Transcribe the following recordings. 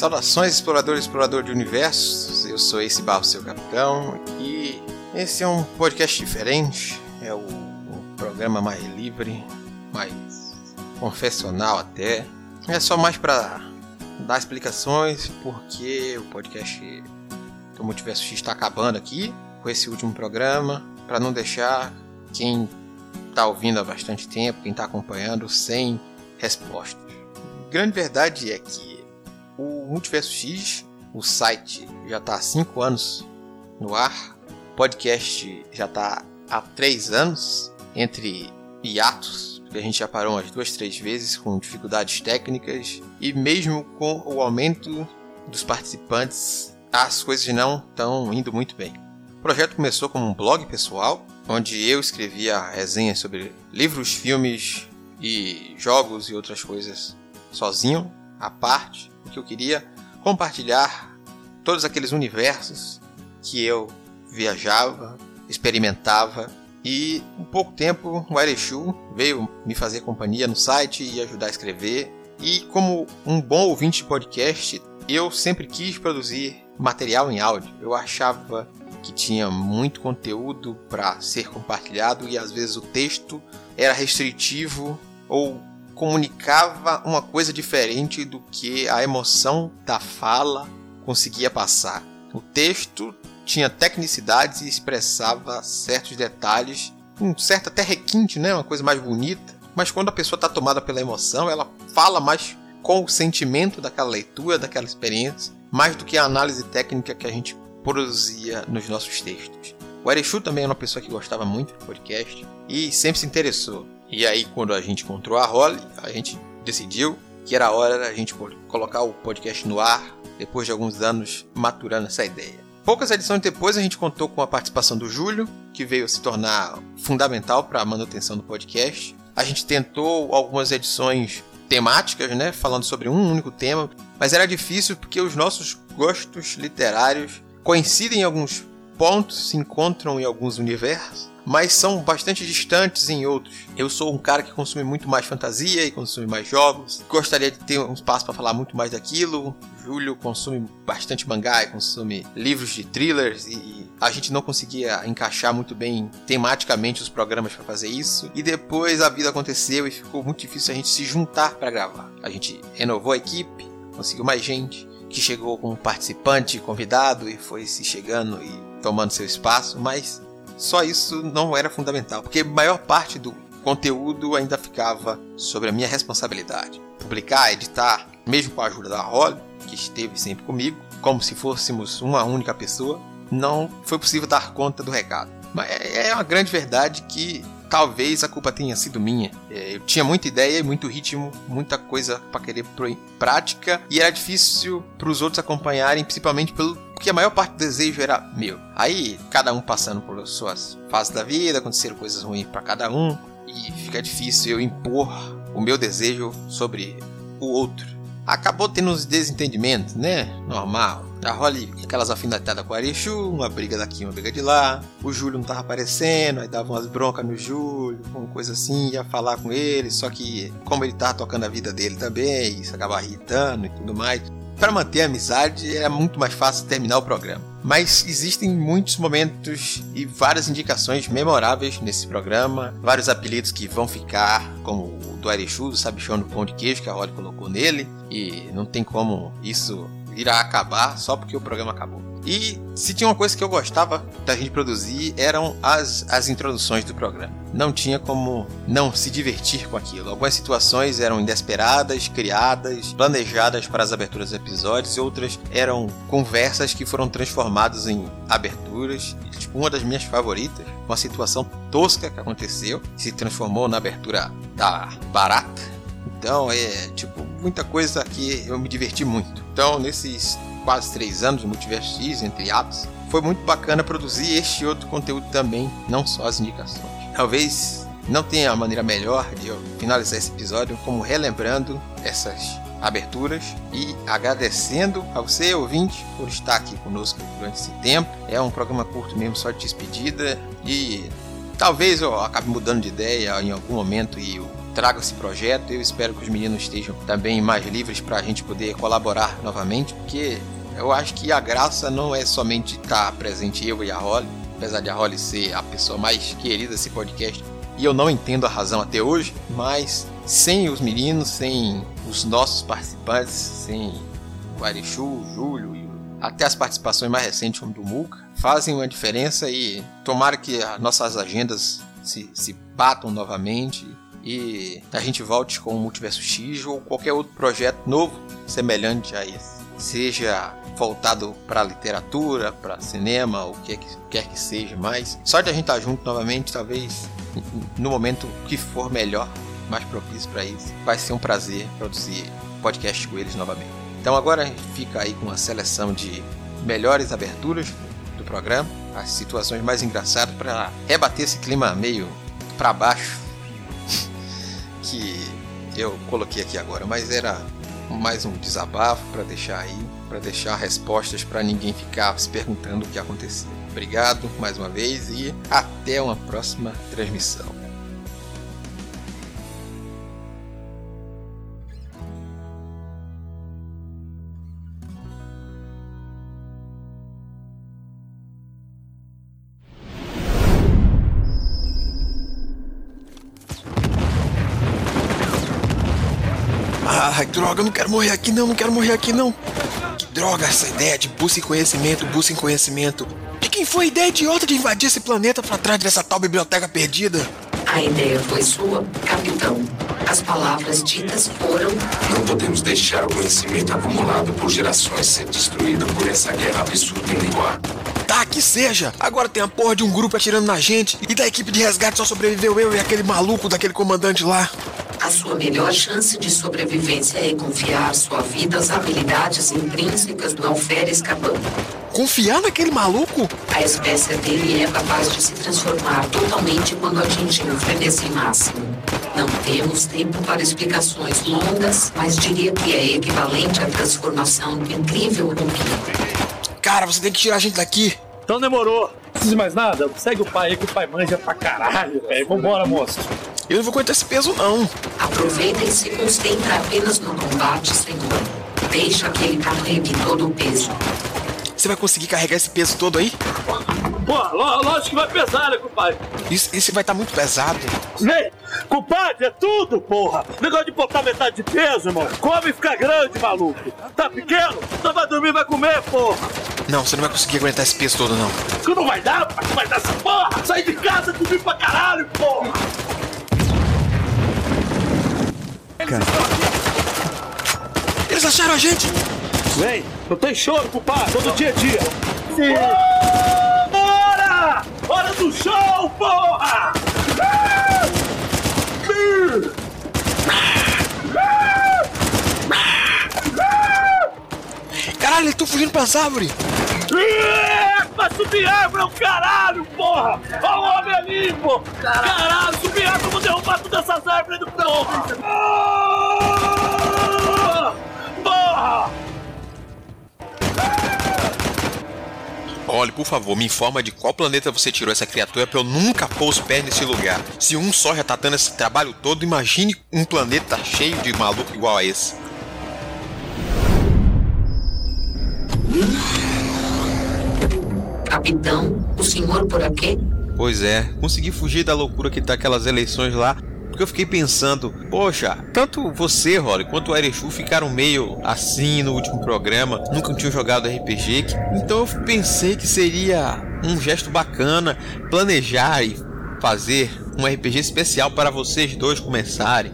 Saudações, explorador e explorador de universos. Eu sou esse Barro, seu capitão, e esse é um podcast diferente. É o, um programa mais livre, mais confessional até. É só mais para dar explicações porque o podcast do Multiverso X está acabando aqui com esse último programa, para não deixar quem está ouvindo há bastante tempo, quem está acompanhando, sem respostas. A grande verdade é que o Multiverso X, o site, já está há 5 anos no ar, o podcast já está há 3 anos, entre hiatos, que a gente já parou umas duas, três vezes com dificuldades técnicas, e mesmo com o aumento dos participantes, as coisas não estão indo muito bem. O projeto começou como um blog pessoal, onde eu escrevia resenhas sobre livros, filmes e jogos e outras coisas sozinho, à parte, porque eu queria compartilhar todos aqueles universos que eu viajava, experimentava e em pouco tempo o Airechu veio me fazer companhia no site e ajudar a escrever. E como um bom ouvinte de podcast, eu sempre quis produzir material em áudio. Eu achava que tinha muito conteúdo para ser compartilhado e às vezes o texto era restritivo ou comunicava uma coisa diferente do que a emoção da fala conseguia passar. O texto tinha tecnicidades e expressava certos detalhes, um certo até requinte, né? uma coisa mais bonita. Mas quando a pessoa está tomada pela emoção, ela fala mais com o sentimento daquela leitura, daquela experiência, mais do que a análise técnica que a gente produzia nos nossos textos. O Arechu também é uma pessoa que gostava muito do podcast e sempre se interessou. E aí, quando a gente encontrou a Holly, a gente decidiu que era hora da gente colocar o podcast no ar, depois de alguns anos maturando essa ideia. Poucas edições depois, a gente contou com a participação do Júlio, que veio se tornar fundamental para a manutenção do podcast. A gente tentou algumas edições temáticas, né, falando sobre um único tema, mas era difícil porque os nossos gostos literários coincidem em alguns pontos, se encontram em alguns universos, mas são bastante distantes em outros. Eu sou um cara que consome muito mais fantasia e consome mais jogos. Gostaria de ter um espaço para falar muito mais daquilo. Júlio consome bastante mangá e consome livros de thrillers e a gente não conseguia encaixar muito bem tematicamente os programas para fazer isso. E depois a vida aconteceu e ficou muito difícil a gente se juntar para gravar. A gente renovou a equipe, conseguiu mais gente que chegou como participante, convidado e foi se chegando e tomando seu espaço, mas só isso não era fundamental, porque a maior parte do conteúdo ainda ficava sobre a minha responsabilidade. Publicar, editar, mesmo com a ajuda da Holly, que esteve sempre comigo, como se fôssemos uma única pessoa, não foi possível dar conta do recado. Mas é, é uma grande verdade que talvez a culpa tenha sido minha. É, eu tinha muita ideia muito ritmo, muita coisa para querer pôr em prática e era difícil para os outros acompanharem, principalmente pelo porque a maior parte do desejo era meu. Aí, cada um passando por suas fases da vida, aconteceram coisas ruins para cada um e fica difícil eu impor o meu desejo sobre o outro. Acabou tendo uns desentendimentos, né? Normal. A Holly, aquelas afinidades com o Arechu, uma briga daqui, uma briga de lá. O Júlio não tava aparecendo, aí dava umas broncas no Júlio, uma coisa assim, ia falar com ele, só que como ele tava tocando a vida dele também, isso acabava irritando e tudo mais. Para manter a amizade era muito mais fácil terminar o programa. Mas existem muitos momentos e várias indicações memoráveis nesse programa, vários apelidos que vão ficar, como o do Arechu, do sabichão do pão de queijo que a Holly colocou nele, e não tem como isso irá acabar só porque o programa acabou. E se tinha uma coisa que eu gostava da gente produzir eram as, as introduções do programa. Não tinha como não se divertir com aquilo. Algumas situações eram inesperadas, criadas, planejadas para as aberturas dos episódios, outras eram conversas que foram transformadas em aberturas. Tipo, uma das minhas favoritas, uma situação tosca que aconteceu, se transformou na abertura da Barata. Então é tipo muita coisa que eu me diverti muito. Então, nesses quase três anos Multiverso X, entre atos, foi muito bacana produzir este outro conteúdo também, não só as indicações. Talvez não tenha a maneira melhor de eu finalizar esse episódio como relembrando essas aberturas e agradecendo a você, ouvinte, por estar aqui conosco durante esse tempo. É um programa curto mesmo, só de despedida e talvez eu acabe mudando de ideia em algum momento e eu trago esse projeto. Eu espero que os meninos estejam também mais livres para a gente poder colaborar novamente, porque eu acho que a graça não é somente estar presente eu e a Holly, apesar de a Holly ser a pessoa mais querida desse podcast. E eu não entendo a razão até hoje, mas sem os meninos, sem os nossos participantes, sem o Arichu, Júlio e até as participações mais recentes do Muca, fazem uma diferença e tomara que as nossas agendas se, se batam novamente e a gente volte com o Multiverso X ou qualquer outro projeto novo semelhante a esse. Seja voltado para literatura, para cinema, o que, é que quer que seja, mas só de a gente estar tá junto novamente, talvez no momento que for melhor, mais propício para isso, vai ser um prazer produzir podcast com eles novamente. Então agora a gente fica aí com uma seleção de melhores aberturas do programa, as situações mais engraçadas para rebater esse clima meio para baixo que eu coloquei aqui agora, mas era mais um desabafo para deixar aí para deixar respostas para ninguém ficar se perguntando o que aconteceu. Obrigado mais uma vez e até uma próxima transmissão. Ai, droga, não quero morrer aqui não, não quero morrer aqui não. Droga, essa ideia de busca em conhecimento, busca em conhecimento. De quem foi a ideia idiota de invadir esse planeta para trás dessa tal biblioteca perdida? A ideia foi sua, capitão. As palavras ditas foram. Não podemos deixar o conhecimento acumulado por gerações ser destruído por essa guerra absurda em Liguar. Tá, que seja! Agora tem a porra de um grupo atirando na gente e da equipe de resgate só sobreviveu eu e aquele maluco daquele comandante lá. A sua melhor chance de sobrevivência é confiar sua vida às habilidades intrínsecas do alferes Caban. Confiar naquele maluco? A espécie dele é capaz de se transformar totalmente quando atingir o frenesi máximo. Não temos tempo para explicações longas, mas diria que é equivalente à transformação do incrível Rumpinho. Cara, você tem que tirar a gente daqui. Então demorou. Não precisa de mais nada? Segue o pai aí que o pai manja pra caralho, velho. Vambora, moço. Eu não vou aguentar esse peso, não. Aproveita e se concentra apenas no combate, senhor. Deixa que ele carregue todo o peso. Você vai conseguir carregar esse peso todo aí? Pô, lógico que vai pesar, né, compadre? Isso, esse vai estar tá muito pesado. Vem! Compadre, é tudo, porra! Negócio de botar metade de peso, irmão. Come e fica grande, maluco. Tá pequeno? Então vai dormir vai comer, porra. Não, você não vai conseguir aguentar esse peso todo, não. Tu não vai dar? Não vai dar essa porra! Sai de casa, dormir pra caralho, porra! Cara. Eles acharam a gente! Vem, não tem choro, culpado, todo dia é dia. Sim. Bora! Hora do show, porra! Caralho, eles estão fugindo pras árvores! Vai subir árvore é um caralho, porra! Olha o homem ali, pô! Caralho, subir árvore, vamos derrubar todas essas árvores do porra! Porra! Olhe, por favor, me informa de qual planeta você tirou essa criatura pra eu nunca pôr os pés nesse lugar. Se um só já tá dando esse trabalho todo, imagine um planeta cheio de maluco igual a esse. Capitão, o senhor por aqui? Pois é, consegui fugir da loucura que tá aquelas eleições lá. Porque eu fiquei pensando, poxa, tanto você, Holly, quanto o Erechu ficaram meio assim no último programa, nunca tinham jogado RPG. Então eu pensei que seria um gesto bacana planejar e fazer um RPG especial para vocês dois começarem.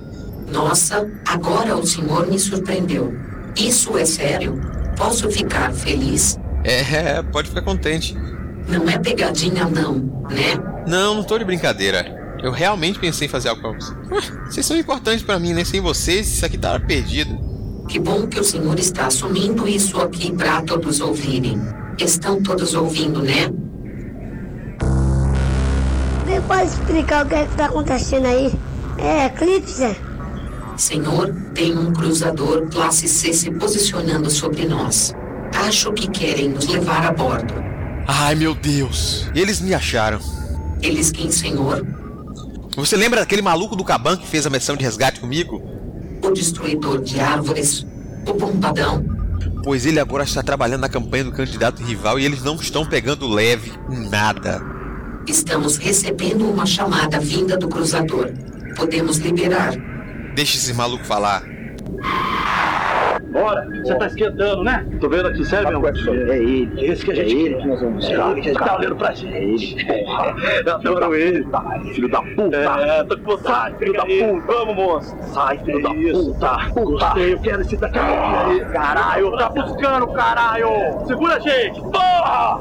Nossa, agora o senhor me surpreendeu. Isso é sério? Posso ficar feliz? É, pode ficar contente. Não é pegadinha, não, né? Não, não tô de brincadeira. Eu realmente pensei em fazer algo pra vocês. Vocês são importantes para mim, né? Sem vocês, isso aqui tava perdido. Que bom que o senhor está assumindo isso aqui para todos ouvirem. Estão todos ouvindo, né? Você pode explicar o que é está acontecendo aí? É eclipse? Senhor, tem um cruzador classe C se posicionando sobre nós. Acho que querem nos levar a bordo. Ai meu Deus, eles me acharam. Eles quem, senhor? Você lembra daquele maluco do Caban que fez a missão de resgate comigo? O destruidor de árvores? O bombadão? Pois ele agora está trabalhando na campanha do candidato rival e eles não estão pegando leve em nada. Estamos recebendo uma chamada vinda do cruzador. Podemos liberar. Deixa esse maluco falar. Bora, você tá esquentando, né? Tô vendo aqui, serve meu. É ele. Esse que a gente é ele que nós vamos buscar. É ele que a gente tá olhando pra gente. Porra, eu adoro ele. Tá, filho da puta. É, tô com vontade, filho da puta. Vamos, moço. Sai, filho da puta. Gostei, eu quero esse daqui. Caralho, tá buscando, caralho. Segura a gente, porra!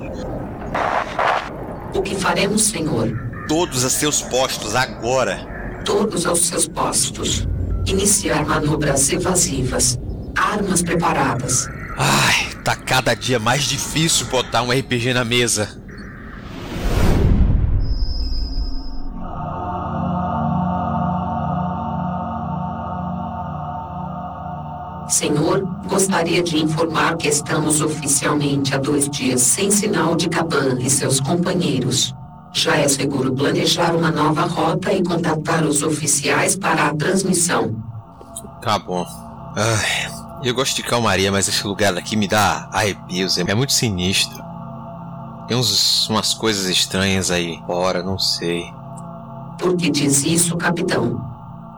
O que faremos, senhor? Todos a seus postos agora. Todos aos seus postos. Iniciar manobras evasivas. Armas preparadas. Ai, tá cada dia mais difícil botar um RPG na mesa. Senhor, gostaria de informar que estamos oficialmente há dois dias sem sinal de Caban e seus companheiros. Já é seguro planejar uma nova rota e contatar os oficiais para a transmissão. Tá bom. Ai, eu gosto de calmaria, mas esse lugar aqui me dá arrepios. É muito sinistro. Tem uns, umas coisas estranhas aí fora, não sei. Por que diz isso, capitão?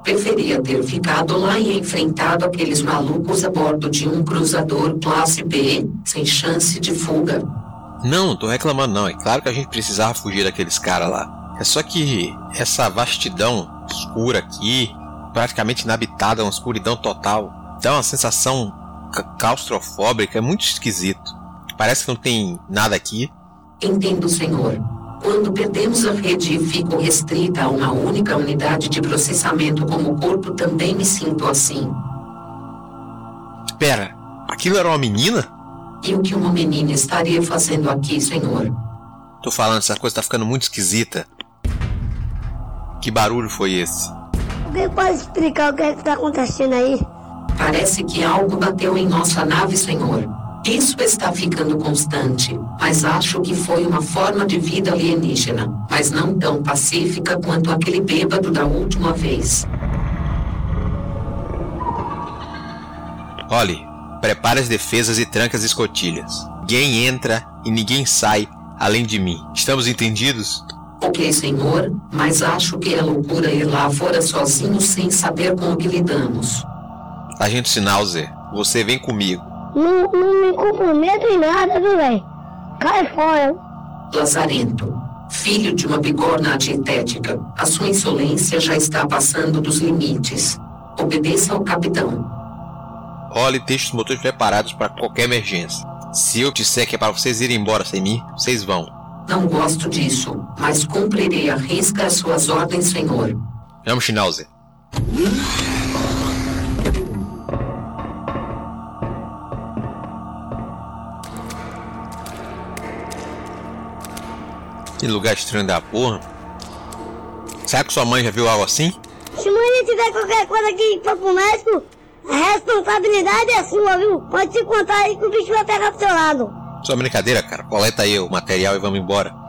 Preferia ter ficado lá e enfrentado aqueles malucos a bordo de um cruzador classe B, sem chance de fuga. Não, não tô reclamando não. É claro que a gente precisava fugir daqueles caras lá. É só que essa vastidão escura aqui, praticamente inabitada, uma escuridão total, dá uma sensação ca- claustrofóbica, é muito esquisito. Parece que não tem nada aqui. Entendo, senhor. Quando perdemos a rede e fico restrita a uma única unidade de processamento como corpo, também me sinto assim. Pera, aquilo era uma menina? E o que uma menina estaria fazendo aqui, senhor? Tô falando, essa coisa tá ficando muito esquisita. Que barulho foi esse? Alguém pode explicar o que é que tá acontecendo aí? Parece que algo bateu em nossa nave, senhor. Isso está ficando constante, mas acho que foi uma forma de vida alienígena, mas não tão pacífica quanto aquele bêbado da última vez. Olhe, prepare as defesas e tranque as escotilhas. Ninguém entra e ninguém sai além de mim. Estamos entendidos? Ok, senhor, mas acho que é loucura ir lá fora sozinho sem saber com o que lidamos. Agente Sinalzer, você vem comigo. Não, não me comprometo em nada, viu, velho? Cai fora. Lazarento, filho de uma bigorna dietética, a sua insolência já está passando dos limites. Obedeça ao capitão. Olhe, deixe os motores preparados para qualquer emergência. Se eu disser que é para vocês irem embora sem mim, vocês vão. Não gosto disso, mas cumprirei à risca as suas ordens, senhor. Vamos, Schnauzer. Que lugar estranho da porra. Será que sua mãe já viu algo assim? Se amanhã tiver qualquer coisa aqui pra pro médico, a responsabilidade é sua, viu? Pode se contar aí que o bicho vai pegar pro seu lado. Só brincadeira, cara. Coleta aí o material e vamos embora.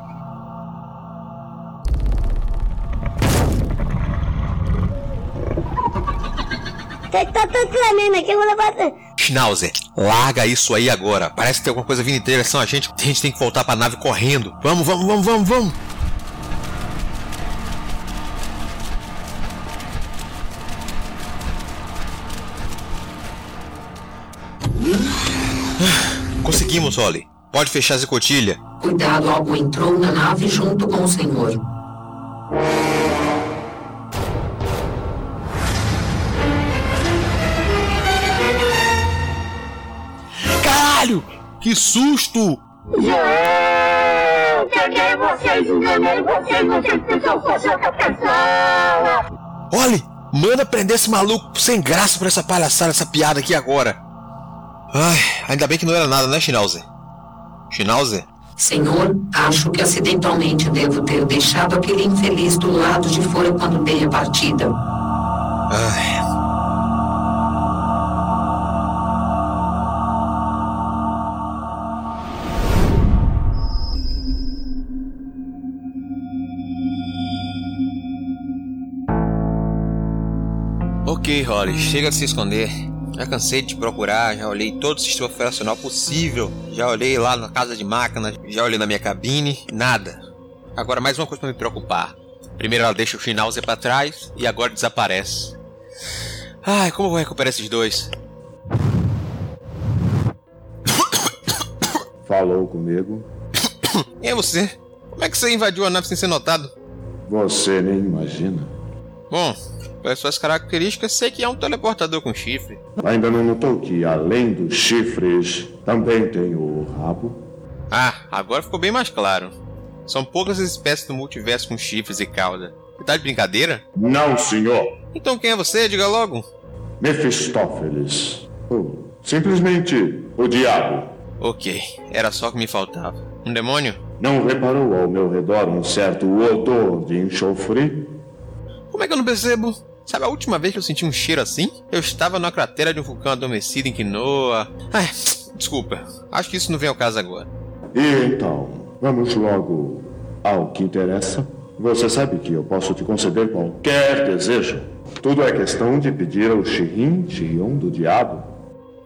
Que tá tanto tremendo aqui, eu vou levar... Schnauzer, larga isso aí agora. Parece que tem alguma coisa vindo em direção a gente. A gente tem que voltar pra nave correndo. Vamos, vamos, vamos, vamos, vamos. Conseguimos, Oli. Pode fechar a escotilha. Cuidado, algo entrou na nave junto com o senhor. Caralho! Que susto! Peguei vocês, enganei vocês, vocês precisam fazer outra pessoa. Oli, manda prender esse maluco sem graça pra essa palhaçada, essa piada aqui agora. Ai, ainda bem que não era nada, né, Schnauzer? Schnauzer? Senhor, acho que acidentalmente devo ter deixado aquele infeliz do lado de fora quando dei a partida. Ai. Ok, Holly, chega de se esconder. Já cansei de te procurar, já olhei todo o sistema operacional possível. Já olhei lá na casa de máquinas, já olhei na minha cabine, nada. Agora mais uma coisa para me preocupar. Primeiro ela deixa o Schnauzer para trás e agora desaparece. Ai, como eu vou recuperar esses dois? Falou comigo? Quem é você? Como é que você invadiu a nave sem ser notado? Você nem imagina. Bom, pelas suas características, sei que é um teleportador com chifre. Ainda não notou que, além dos chifres, também tem o rabo? Ah, agora ficou bem mais claro. São poucas as espécies do multiverso com chifres e cauda. Você tá de brincadeira? Não, senhor. Então quem é você? Diga logo. Mefistófeles. Ou simplesmente o diabo. Ok, era só o que me faltava. Um demônio? Não reparou ao meu redor um certo odor de enxofre? Como é que eu não percebo? Sabe a última vez que eu senti um cheiro assim? Eu estava na cratera de um vulcão adormecido em Quinoa. Ai, desculpa. Acho que isso não vem ao caso agora. E então, vamos logo ao que interessa? Você sabe que eu posso te conceder qualquer desejo. Tudo é questão de pedir ao Shirin, Shirion do Diabo.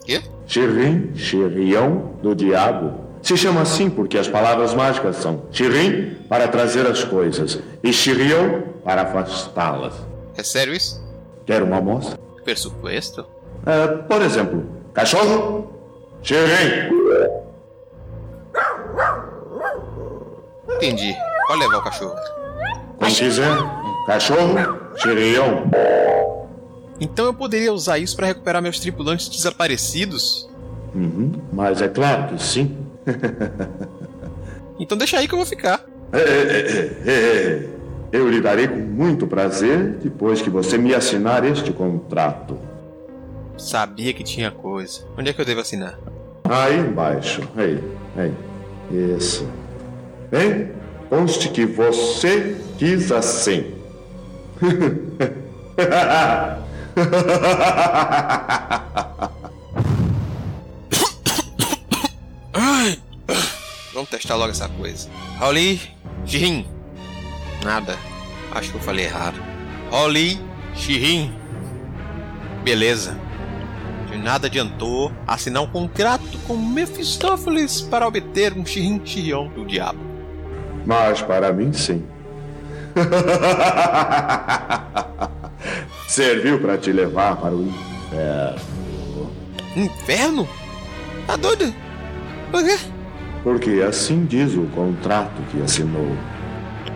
Quê? Shirin, Shirion do Diabo. Se chama assim porque as palavras mágicas são Shirin para trazer as coisas e Shirion para afastá-las. É sério isso? Quer uma amostra? Pressuposto? É, por exemplo, cachorro, Shirin. Entendi. Pode levar o cachorro. Como quiser, cachorro, Shirion. Então eu poderia usar isso para recuperar meus tripulantes desaparecidos? Uhum, mas é claro que sim. Então deixa aí que eu vou ficar. É, é, é, é. Eu lhe darei com muito prazer depois que você me assinar este contrato. Sabia que tinha coisa. Onde é que eu devo assinar? Aí embaixo. Aí, aí. Isso. Hein? Conste que você quis assim. Vamos testar logo essa coisa. Holly, Shirin. Nada. Acho que eu falei errado. Holly, Shirin. Beleza. De nada adiantou assinar um contrato com Mephistófeles para obter um Shirin Shirion do diabo. Mas para mim, sim. Serviu para te levar para o inferno. Inferno? Tá doido? Por quê? Porque assim diz o contrato que assinou.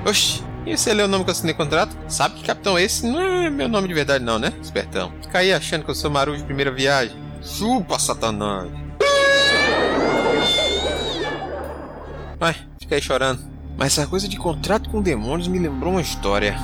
Oxi, e você leu o nome que eu assinei contrato? Sabe que capitão esse não é meu nome de verdade não, né? Espertão. Fica aí achando que eu sou maru de primeira viagem. Chupa, satanás. Vai, fica aí chorando. Mas essa coisa de contrato com demônios me lembrou uma história.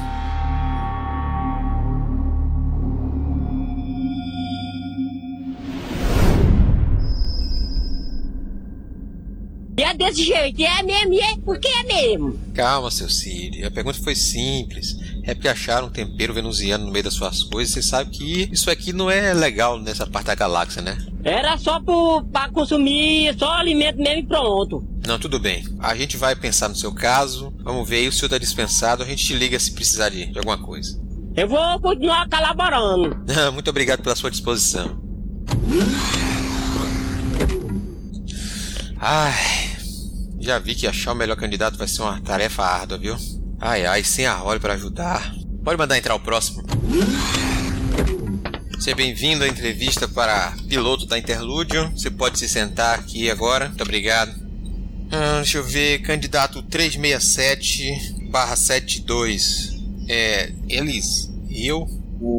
Desse jeito, é mesmo, e é porque é mesmo. Calma, seu Siri. A pergunta foi simples. É porque acharam um tempero venusiano no meio das suas coisas. Você sabe que isso aqui não é legal nessa parte da galáxia, né? Era só pro, pra consumir só alimento mesmo e pronto. Não, tudo bem. A gente vai pensar no seu caso. Vamos ver aí, o senhor tá dispensado. A gente te liga se precisar de, de alguma coisa. Eu vou continuar colaborando. Muito obrigado pela sua disposição. Ai, já vi que achar o melhor candidato vai ser uma tarefa árdua, viu? Ai, ai, sem a Holly para ajudar. Pode mandar entrar o próximo. Seja bem-vindo à entrevista para piloto da Interlúdio. Você pode se sentar aqui agora. Muito obrigado. Ah, deixa eu ver. Candidato 367-72. É. Elis. Eu?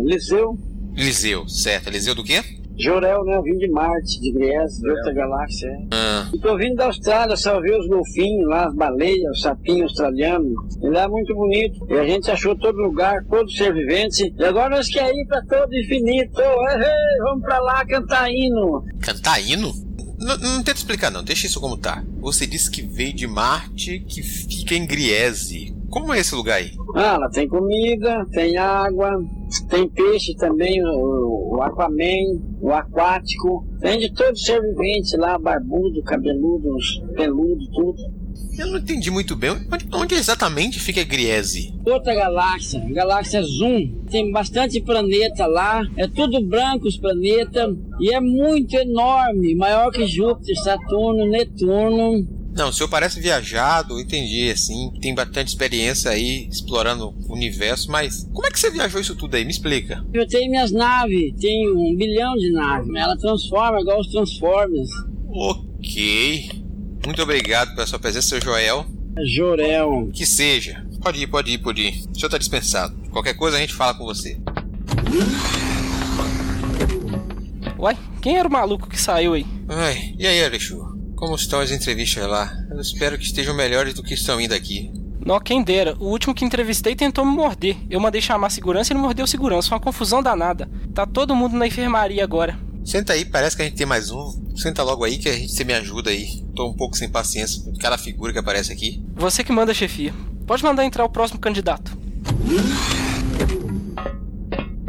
Liseu, Eliseu, certo. Eliseu do quê? Jorel, né? Eu vim de Marte, de Gries, de outra galáxia. é. Ah, E tô vindo da Austrália, só ver os golfinhos lá, as baleias, os sapinhos australianos. E lá é muito bonito. E a gente achou todo lugar, todo ser vivente. E agora nós queremos ir pra todo infinito. Ei, vamos pra lá cantar hino. cantar hino? N- não tenta explicar não, deixa isso como tá. Você disse que veio de Marte, que fica em Griese. Como é esse lugar aí? Ah, lá tem comida, tem água, tem peixe também, aquaman, o aquático. Tem de todo ser vivente lá, barbudo, cabeludo, peludo, tudo. Eu não entendi muito bem. Onde, onde exatamente fica Griese? Outra galáxia, galáxia Zoom. Tem bastante planeta lá. É tudo branco os planetas. E é muito enorme. Maior que Júpiter, Saturno, Netuno. Não, o senhor parece viajado, eu entendi, assim, tem bastante experiência aí explorando o universo, mas como é que você viajou isso tudo aí? Me explica. Eu tenho minhas naves, tenho um bilhão de naves. Ela transforma igual os Transformers. Ok. Muito obrigado pela sua presença, seu Joel. Jorel. Que seja. Pode ir, pode ir, pode ir. O senhor tá dispensado. Qualquer coisa a gente fala com você. Uai, quem era o maluco que saiu aí? Ai, e aí, Alexu? Como estão as entrevistas lá? Eu espero que estejam melhores do que estão indo aqui. Não, quem dera. O último que entrevistei tentou me morder. Eu mandei chamar a segurança e ele mordeu segurança. Uma confusão danada. Tá todo mundo na enfermaria agora. Senta aí, parece que a gente tem mais um. Senta logo aí que a gente você me ajuda aí. Tô um pouco sem paciência com cada figura que aparece aqui. Você que manda, chefia. Pode mandar entrar o próximo candidato.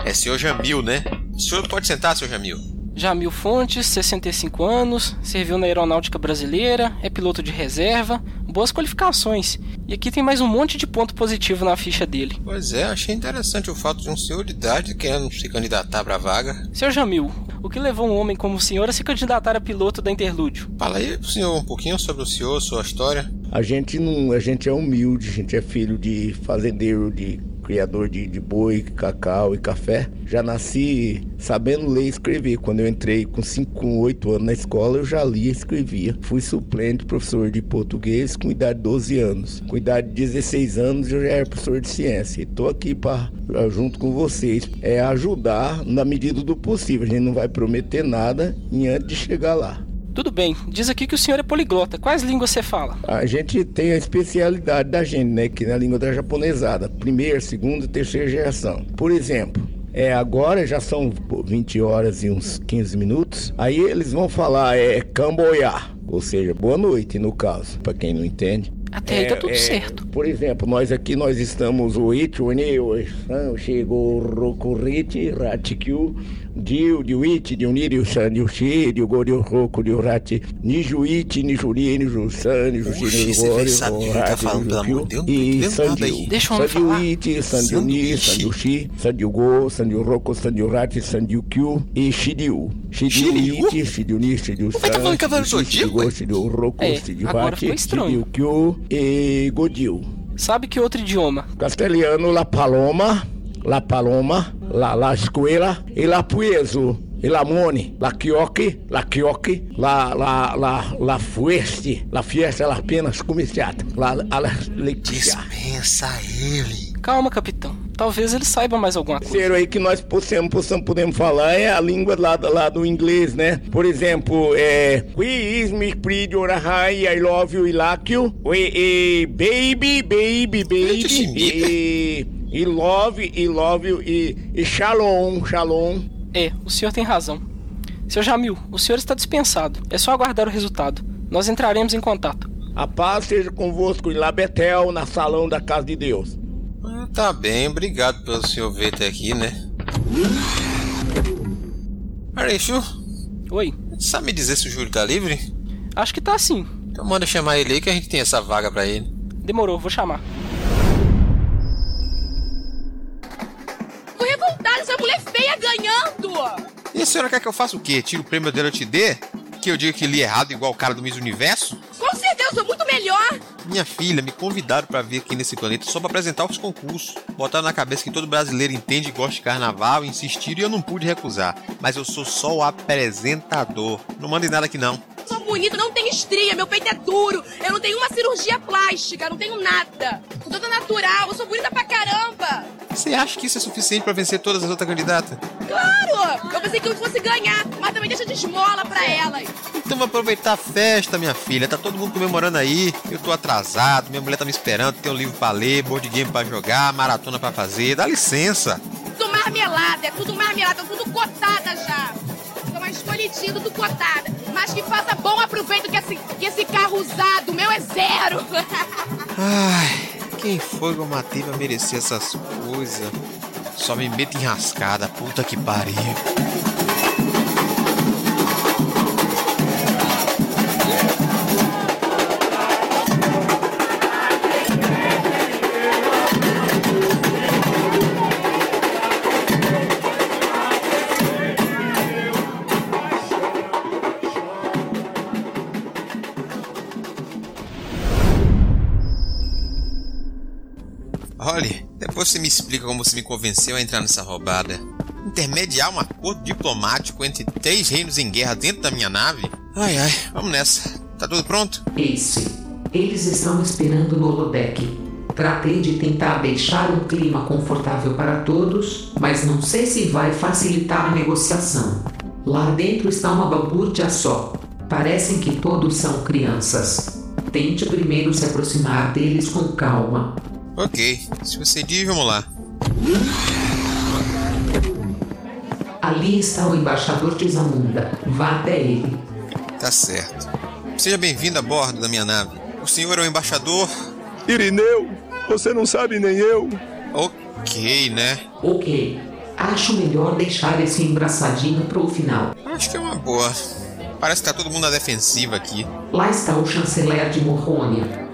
É senhor Jamil, né? O senhor pode sentar, senhor Jamil. Jamil Fontes, 65 anos, serviu na Aeronáutica Brasileira, é piloto de reserva, boas qualificações. E aqui tem mais um monte de ponto positivo na ficha dele. Pois é, achei interessante o fato de um senhor de idade querendo se candidatar pra vaga. Senhor Jamil, o que levou um homem como o senhor a se candidatar a piloto da Interlúdio? Fala aí pro senhor um pouquinho sobre o senhor, sua história. A gente não, a gente é humilde, a gente é filho de fazendeiro, de criador de, de boi, cacau e café. Já nasci sabendo ler e escrever. Quando eu entrei com 5, com 8 anos na escola, eu já lia e escrevia. Fui suplente professor de português com idade de 12 anos. Com idade de 16 anos, eu já era professor de ciência. E tô aqui para junto com vocês, é ajudar na medida do possível. A gente não vai prometer nada antes de chegar lá. Tudo bem, diz aqui que o senhor é poliglota. Quais línguas você fala? A gente tem a especialidade da gente, né? Que na língua da japonesada. Primeira, segunda, terceira geração. Por exemplo, é, agora já são 20 horas e uns 15 minutos. Aí eles vão falar é Camboyá, ou seja, boa noite no caso, para quem não entende. Até aí tá tudo certo. Por exemplo, nós aqui nós estamos o Itchuni, o chegou o Rokuriti, Ratikyu, Dio, Diuiti, Diunirio, San, Diuxi, Diugo, Diuroku, Diurati, Nijuiti, Nijuri, Nijusan, Nijuxi, Nijugori, Rati, e Sandiu. Deixa eu falar. Sandiuiti, Sandiuni, Sandiuxi, Sandiugo, Sandiuroko, Sandiurati, Sandiukyu e é tá Zodíaco? Shidiuroko, É, agora Shidiurati, ficou estranho. Shidiukyu e Godil. Sabe que outro idioma? Castelhano, La Paloma, La Paloma, La, la Escuela e La Pueso. E la Mone, la Quioque, la Quioque, la, la, la, la Fueste, la Fiesta, la Penas Comiciata, la, la Letícia. Dispensa ele. Calma, capitão. Talvez ele saiba mais alguma coisa. terceiro aí que nós possamos, possamos, podemos falar é a língua lá, lá do inglês, né? Por exemplo, é... We is me pretty or hi, I love you, I like you. We, e, baby, baby, baby. E, e love, e love e, e shalom, shalom. É, o senhor tem razão. Seu Jamil, o senhor está dispensado. É só aguardar o resultado. Nós entraremos em contato. A paz seja convosco em Labetel, na salão da casa de Deus. Ah, tá bem, obrigado pelo senhor ver até aqui, né? Alexu, Oi, sabe me dizer se o Júlio tá livre? acho que tá sim. Então manda chamar ele aí que a gente tem essa vaga pra ele. Demorou, vou chamar. Mulher feia ganhando! E a senhora quer que eu faça o quê? Tire o prêmio dela te dê? Que eu diga que li errado igual o cara do Miss Universo? Com certeza, eu sou muito melhor! Minha filha, me convidaram pra vir aqui nesse planeta só pra apresentar os concursos. Botaram na cabeça que todo brasileiro entende e gosta de carnaval, insistiram e eu não pude recusar. Mas eu sou só o apresentador. Não mandem nada aqui não. Sou bonita, não tenho estria, meu peito é duro, eu não tenho uma cirurgia plástica, não tenho nada. Sou toda natural, eu sou bonita pra caramba! Você acha que isso é suficiente pra vencer todas as outras candidatas? Claro! Eu pensei que eu fosse ganhar, mas também deixa de esmola pra elas. Então vou aproveitar a festa, minha filha. Tá todo mundo comemorando aí. Eu tô atrasado, minha mulher tá me esperando, tem um livro pra ler, board game pra jogar, maratona pra fazer. Dá licença. Tudo marmelada, é tudo marmelada, tudo cotada já. Escolhidinha, tudo cotada. Mas que faça bom aproveito que esse, que esse carro usado, meu é zero. Ai, quem foi que eu matei pra merecer essas coisas? Só me meto em rascada, puta que pariu. Você me explica como você me convenceu a entrar nessa roubada? Intermediar um acordo diplomático entre três reinos em guerra dentro da minha nave? Ai ai, vamos nessa. Tá tudo pronto? Ace, eles estão esperando no holodeck. Tratei de tentar deixar um clima confortável para todos, mas não sei se vai facilitar a negociação. Lá dentro está uma balbúrdia só. Parecem que todos são crianças. Tente primeiro se aproximar deles com calma. Ok, se você diz, vamos lá. Ali está o embaixador de Zamunda. Vá até ele. Tá certo. Seja bem-vindo a bordo da minha nave. O senhor é o embaixador? Irineu, você não sabe nem eu. Ok, né? Ok. Acho melhor deixar esse embraçadinho pro final. Acho que é uma boa. Parece que tá todo mundo na defensiva aqui. Lá está o chanceler de Morrônia.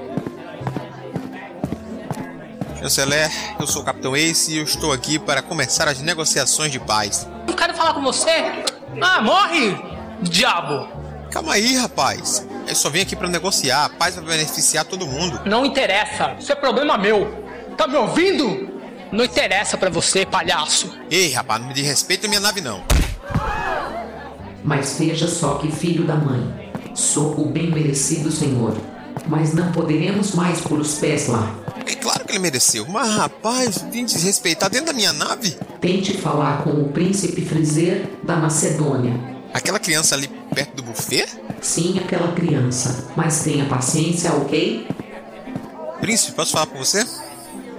Chanceler, eu sou o Capitão Ace e eu estou aqui para começar as negociações de paz. Não quero falar com você. Ah, morre, diabo! Calma aí, rapaz. Eu só vim aqui para negociar. A paz vai beneficiar todo mundo. Não interessa. Isso é problema meu. Tá me ouvindo? Não interessa para você, palhaço. Ei, rapaz, não me dê respeito na minha nave, não. Mas veja só que filho da mãe. Sou o bem merecido senhor. Mas não poderemos mais por os pés lá. É claro que ele mereceu. Mas, rapaz, vim desrespeitar dentro da minha nave. Tente falar com o príncipe Frizer da Macedônia. Aquela criança ali perto do buffet? Sim, aquela criança. Mas tenha paciência, ok? Príncipe, posso falar com você?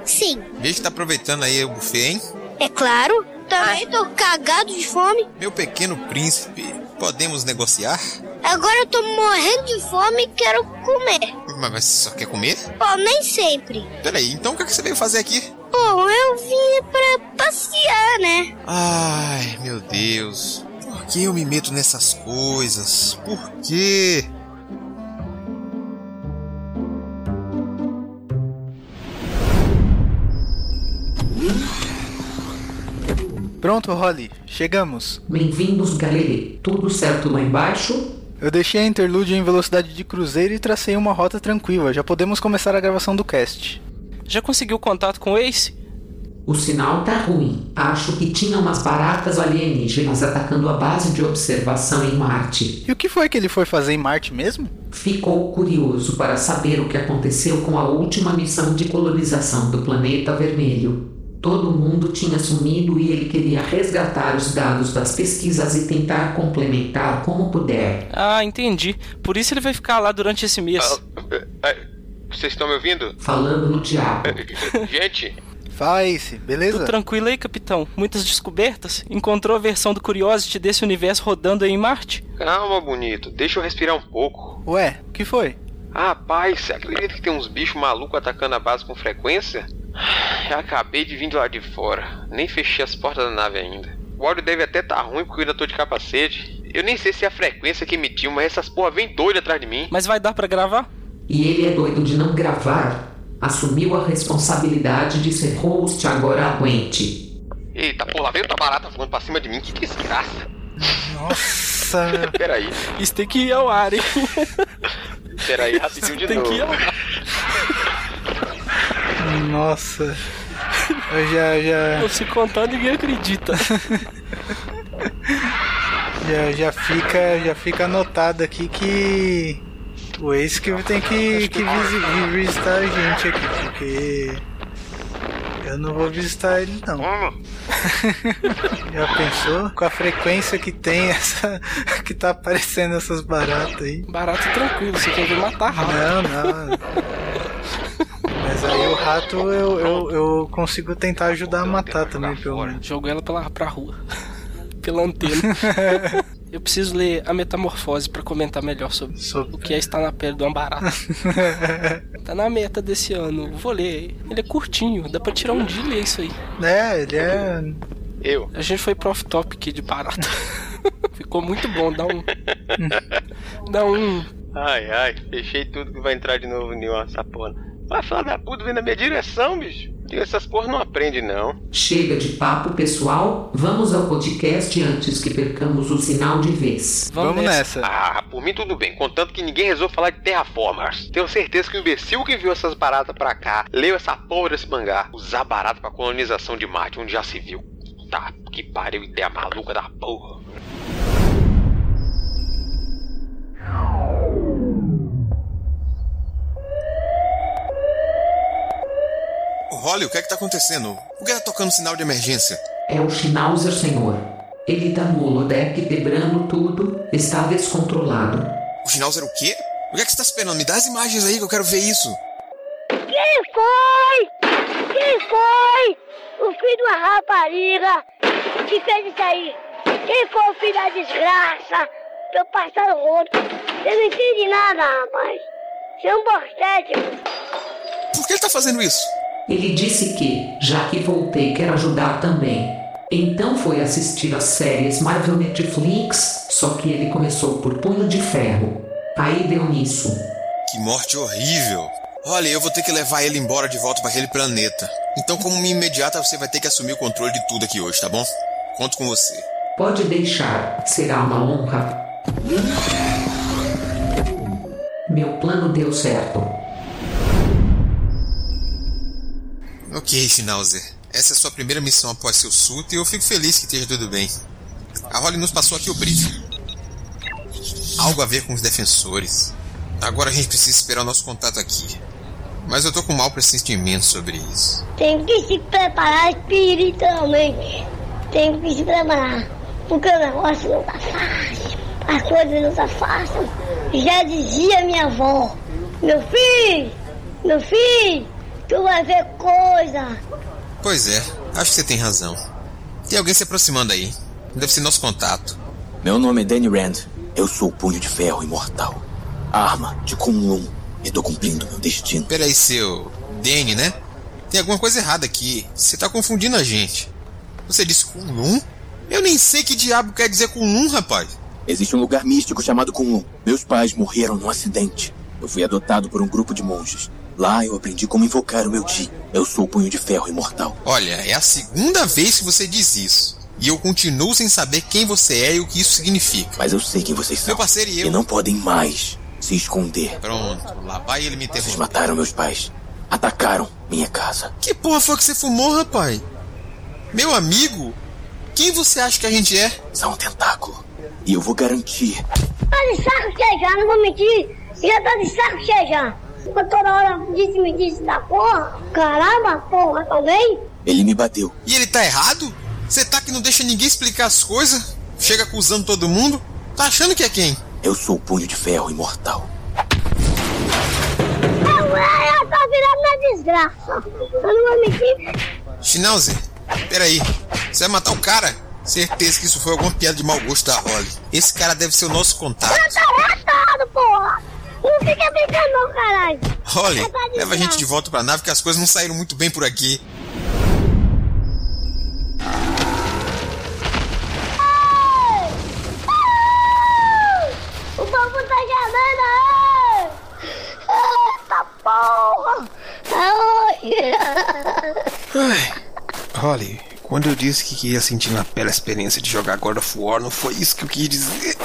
Sim. Veja que tá aproveitando aí o buffet, hein? É claro. Também tô cagado de fome. Meu pequeno príncipe, podemos negociar? Agora eu tô morrendo de fome e quero comer. Mas, mas só quer comer? Pô, nem sempre. Peraí, então o que, é que você veio fazer aqui? Bom, eu vim pra passear, né? Ai, meu Deus. Por que eu me meto nessas coisas? Por quê? Pronto, Holly, chegamos. Bem-vindos, Galilei. Tudo certo lá embaixo? Eu deixei a interlúdio em velocidade de cruzeiro e tracei uma rota tranquila. Já podemos começar a gravação do cast. Já conseguiu contato com o Ace? O sinal tá ruim. Acho que tinha umas baratas alienígenas atacando a base de observação em Marte. E o que foi que ele foi fazer em Marte mesmo? Ficou curioso para saber o que aconteceu com a última missão de colonização do planeta vermelho. Todo mundo tinha sumido e ele queria resgatar os dados das pesquisas e tentar complementar como puder. Ah, entendi. Por isso ele vai ficar lá durante esse mês. Ah, vocês estão me ouvindo? Falando no diabo. Gente, Fala, Ace, beleza? Tudo tranquilo aí, capitão? Muitas descobertas? Encontrou a versão do Curiosity desse universo rodando aí em Marte? calma, bonito. Deixa eu respirar um pouco. Ué, o que foi? Ah, rapaz, você acredita que tem uns bichos malucos atacando a base com frequência? Eu acabei de vir de lá de fora. Nem fechei as portas da nave ainda. O áudio deve até tá ruim porque eu ainda tô de capacete. Eu nem sei se é a frequência que emitiu, mas essas porra vem doida atrás de mim. Mas vai dar pra gravar? E ele é doido de não gravar. Assumiu a responsabilidade de ser host agora aguente. Eita, porra, lá veio outra barata voando pra cima de mim. Que desgraça. Nossa. Peraí, Isso tem que ir ao ar, hein? peraí, rapidinho de tem novo. que ir ao ar. Nossa. Eu já, já, Se contar, ninguém acredita. já, já fica, já fica anotado aqui que o Ace que tem que, que visi- visitar a gente aqui, porque eu não vou visitar ele não. Já pensou? Com a frequência que tem essa. que tá aparecendo essas baratas aí. Barato tranquilo, você quer ver matar rato. Não, não. Rato eu, eu, eu consigo tentar ajudar a matar também, pelo menos. Jogo ela pela, pra rua. Pela antena. Eu preciso ler a metamorfose pra comentar melhor sobre, o que é estar na pele de uma barata. tá na meta desse ano. Vou ler. Ele é curtinho, dá pra tirar um dia e ler isso aí. É, ele é. Eu. A gente foi pro off-topic de barata. Ficou muito bom, dá um. dá um. Ai, ai, fechei tudo que vai entrar de novo em uma sapona. Vai falar da puta vem na minha direção, bicho. Essas porra não aprende, não. Chega de papo pessoal, vamos ao podcast antes que percamos o sinal de vez. Vamos nessa. Ah, por mim tudo bem, contanto que ninguém resolve falar de Terraformers. Tenho certeza que o imbecil que enviou essas baratas pra cá leu essa porra desse mangá. Usar barata pra colonização de Marte, onde já se viu. Tá, que pariu, ideia maluca da porra. Holly, o que é que tá acontecendo? Por que tá tocando sinal de emergência? É o Schnauzer, senhor. Ele tá no holodeck quebrando tudo, está descontrolado. O Schnauzer o quê? O que é que você tá esperando? Me dá as imagens aí que eu quero ver isso. Quem foi? Quem foi? O filho de uma rapariga que fez isso aí? Quem foi o filho da desgraça? Tô passando rodo. Eu não entendi nada, rapaz. Você é um bostete. Por que ele tá fazendo isso? Ele disse que, já que voltei, quer ajudar também. Então foi assistir as séries Marvel Netflix, só que ele começou por Punho de Ferro. Aí deu nisso. Que morte horrível. Olha, eu vou ter que levar ele embora de volta para aquele planeta. Então, como minha imediata, você vai ter que assumir o controle de tudo aqui hoje, tá bom? Conto com você. Pode deixar, será uma honra. Meu plano deu certo. Ok, Schnauzer. Essa é a sua primeira missão após seu surto e eu fico feliz que esteja tudo bem. A Holly nos passou aqui o briefing. Algo a ver com os defensores. Agora a gente precisa esperar o nosso contato aqui. Mas eu tô com um mau pressentimento sobre isso. Tem que se preparar espiritualmente. Tem que se preparar. Porque o negócio não tá fácil. As coisas não tá fácil. Já dizia minha avó. Meu filho, meu filho, tu vai ver coisa. Pois é, acho que você tem razão. Tem alguém se aproximando aí. Deve ser nosso contato. Meu nome é Danny Rand. Eu sou o Punho de Ferro Imortal. Arma de Kunlun. E tô cumprindo meu destino. Peraí, seu. Danny, né? Tem alguma coisa errada aqui. Você tá confundindo a gente. Você disse Kunlun? Eu nem sei que diabo quer dizer Kunlun, rapaz. Existe um lugar místico chamado Kunlun. Meus pais morreram num acidente. Eu fui adotado por um grupo de monges. Lá eu aprendi como invocar o meu Ti. Eu sou o Punho de Ferro Imortal. Olha, é a segunda vez que você diz isso. E eu continuo sem saber quem você é e o que isso significa. Mas eu sei quem vocês são. Meu parceiro e eu. E não podem mais se esconder. Pronto, lá vai ele me interromper. Vocês mataram meus pais. Atacaram minha casa. Que porra foi que você fumou, rapaz? Meu amigo? Quem você acha que a gente é? São um tentáculo. E eu vou garantir. Tá de saco cheio já, não vou mentir. Já tá de saco cheio já. Mas toda hora disse, me disse da porra. Caramba, porra, também. Ele me bateu. E ele tá errado? Você tá que não deixa ninguém explicar as coisas? Chega acusando todo mundo? Tá achando que é quem? Eu sou o Punho de Ferro Imortal. Eu, eu tô virando minha desgraça. Eu não vou mentir. Schnauzer, peraí. Você vai matar o cara? Certeza que isso foi alguma piada de mau gosto da Holly. Esse cara deve ser o nosso contato. Eu tô retado, porra. Não fica brincando não, caralho. Holly, leva a gente de volta pra nave que as coisas não saíram muito bem por aqui. Tá! Ai, Holly, quando eu disse que ia sentir na pele a experiência de jogar God of War, não foi isso que eu quis dizer.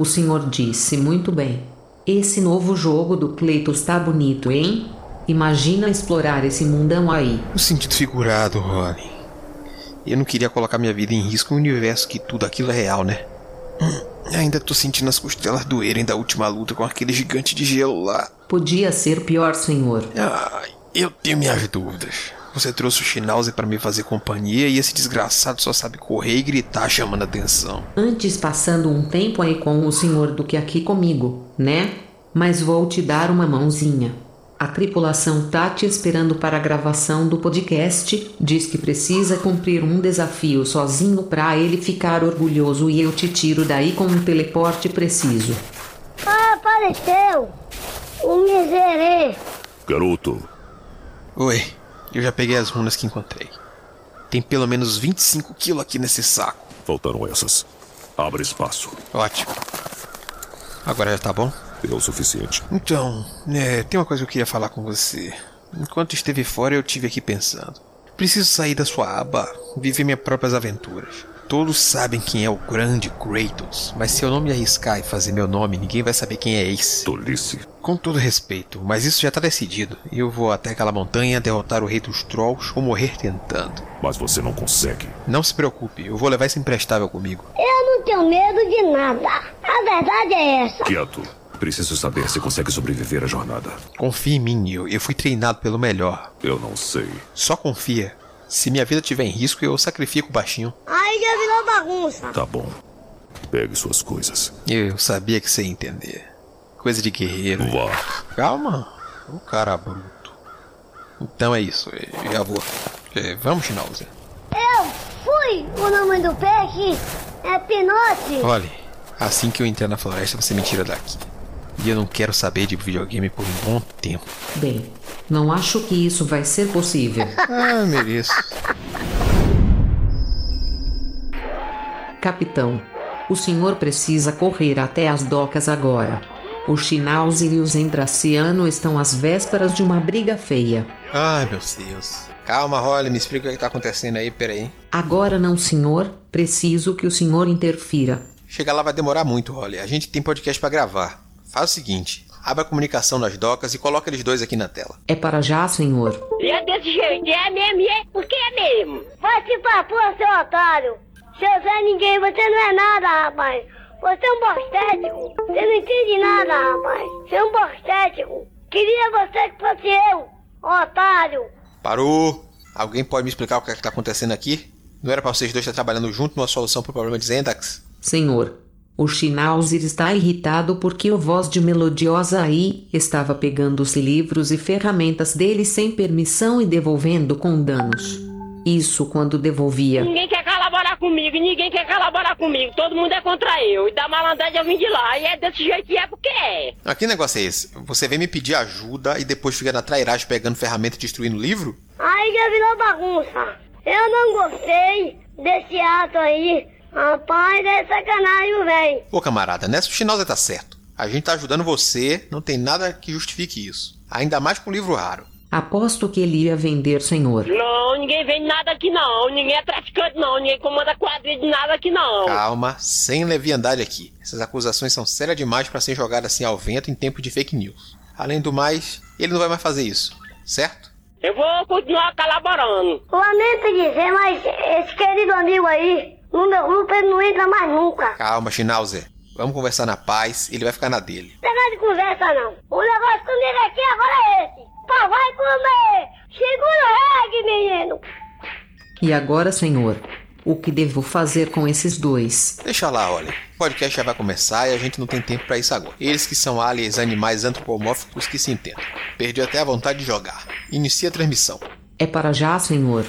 O senhor disse muito bem. Esse novo jogo do Cleitos tá bonito, hein? Imagina explorar esse mundão aí. No sentido figurado, Holly. Eu não queria colocar minha vida em risco no universo que tudo aquilo é real, né? Hum, ainda tô sentindo as costelas doerem da última luta com aquele gigante de gelo lá. Podia ser pior, senhor. Ai, eu tenho minhas dúvidas. Você trouxe o Schnauzer para me fazer companhia e esse desgraçado só sabe correr e gritar chamando atenção. Antes passando um tempo aí com o senhor do que aqui comigo, né? Mas vou te dar uma mãozinha. A tripulação tá te esperando para a gravação do podcast. Diz que precisa cumprir um desafio sozinho para ele ficar orgulhoso e eu te tiro daí com um teleporte preciso. Ah, apareceu! O miserê! Garoto, Oi, eu já peguei as runas que encontrei. Tem pelo menos 25 quilos aqui nesse saco. faltaram essas. Abre espaço. Ótimo. Agora já tá bom? É o suficiente. Então, é, tem uma coisa que eu queria falar com você. Enquanto esteve fora, eu tive aqui pensando. Preciso sair da sua aba, viver minhas próprias aventuras. Todos sabem quem é o grande Kratos, mas se eu não me arriscar e fazer meu nome, ninguém vai saber quem é Ace. Tolice. Com todo respeito, mas isso já tá decidido. Eu vou até aquela montanha derrotar o rei dos Trolls ou morrer tentando. Mas você não consegue. Não se preocupe, eu vou levar esse imprestável comigo. Eu não tenho medo de nada. A verdade é essa. Quieto. Preciso saber se consegue sobreviver à jornada. Confie em mim, eu, eu fui treinado pelo melhor. Eu não sei. Só confia. Se minha vida tiver em risco, eu sacrifico o baixinho. Aí já virou bagunça. Tá bom. Pegue suas coisas. Eu sabia que você ia entender. Coisa de guerreiro. Vá. Calma. O cara bruto. Então é isso, eu já vou. É, Vamos, Schnauzer. Eu fui! O nome do peixe é Pinote. Olhe, assim que eu entrar na floresta, você me tira daqui. E eu não quero saber de videogame por um bom tempo. Bem, não acho que isso vai ser possível. ah, mereço. Capitão, o senhor precisa correr até as docas agora. O Schnauzer e o Zendraciano estão às vésperas de uma briga feia. Ai, meu Deus. Calma, Holly, me explica o que tá acontecendo aí, peraí. Agora não, senhor. Preciso que o senhor interfira. Chegar lá vai demorar muito, Holly. A gente tem podcast pra gravar. Faz o seguinte: abra a comunicação nas docas e coloca eles dois aqui na tela. É para já, senhor. E é desse jeito, é mesmo, é porque é mesmo. Vai se pra porra, seu otário. Seu Zé Ninguém, você não é nada, rapaz. Você é um bostético. Você não entende nada, rapaz. Você é um bostético. Queria você que fosse eu, otário. Parou! Alguém pode me explicar o que é que tá acontecendo aqui? Não era pra vocês dois estar trabalhando junto numa solução pro problema de Zendax? Senhor, o Schnauzer está irritado porque o voz de melodiosa aí estava pegando os livros e ferramentas dele sem permissão e devolvendo com danos. Isso quando devolvia. Ninguém quer colaborar comigo, ninguém quer colaborar comigo. Todo mundo é contra eu. E da malandragem eu vim de lá. E é desse jeito que é porque é. Ah, que negócio é esse? Você vem me pedir ajuda e depois fica na trairagem pegando ferramenta e destruindo o livro? Aí já virou bagunça. Eu não gostei desse ato aí. Rapaz, é sacanagem, velho. Ô camarada, nessa o tá certo. A gente tá ajudando você, não tem nada que justifique isso. Ainda mais com um livro raro. Aposto que ele ia vender, senhor. Não, ninguém vende nada aqui não. Ninguém é traficante não. Ninguém comanda quadrilha de nada aqui não. Calma, sem leviandade aqui. Essas acusações são sérias demais para ser jogadas assim ao vento em tempo de fake news. Além do mais, ele não vai mais fazer isso, certo? Eu vou continuar colaborando. Lamento dizer, mas esse querido amigo aí, grupo ele não entra mais nunca. Calma, Schnauzer. Vamos conversar na paz, ele vai ficar na dele. Não de conversa não. O negócio comigo aqui agora é esse. Pá, vai comer. Segura o reggae, menino. E agora, senhor, o que devo fazer com esses dois? Deixa lá, olha. O podcast já vai começar e a gente não tem tempo para isso agora. Eles que são aliens animais antropomórficos que se entendem. Perdi até a vontade de jogar. Inicia a transmissão. É para já, senhor.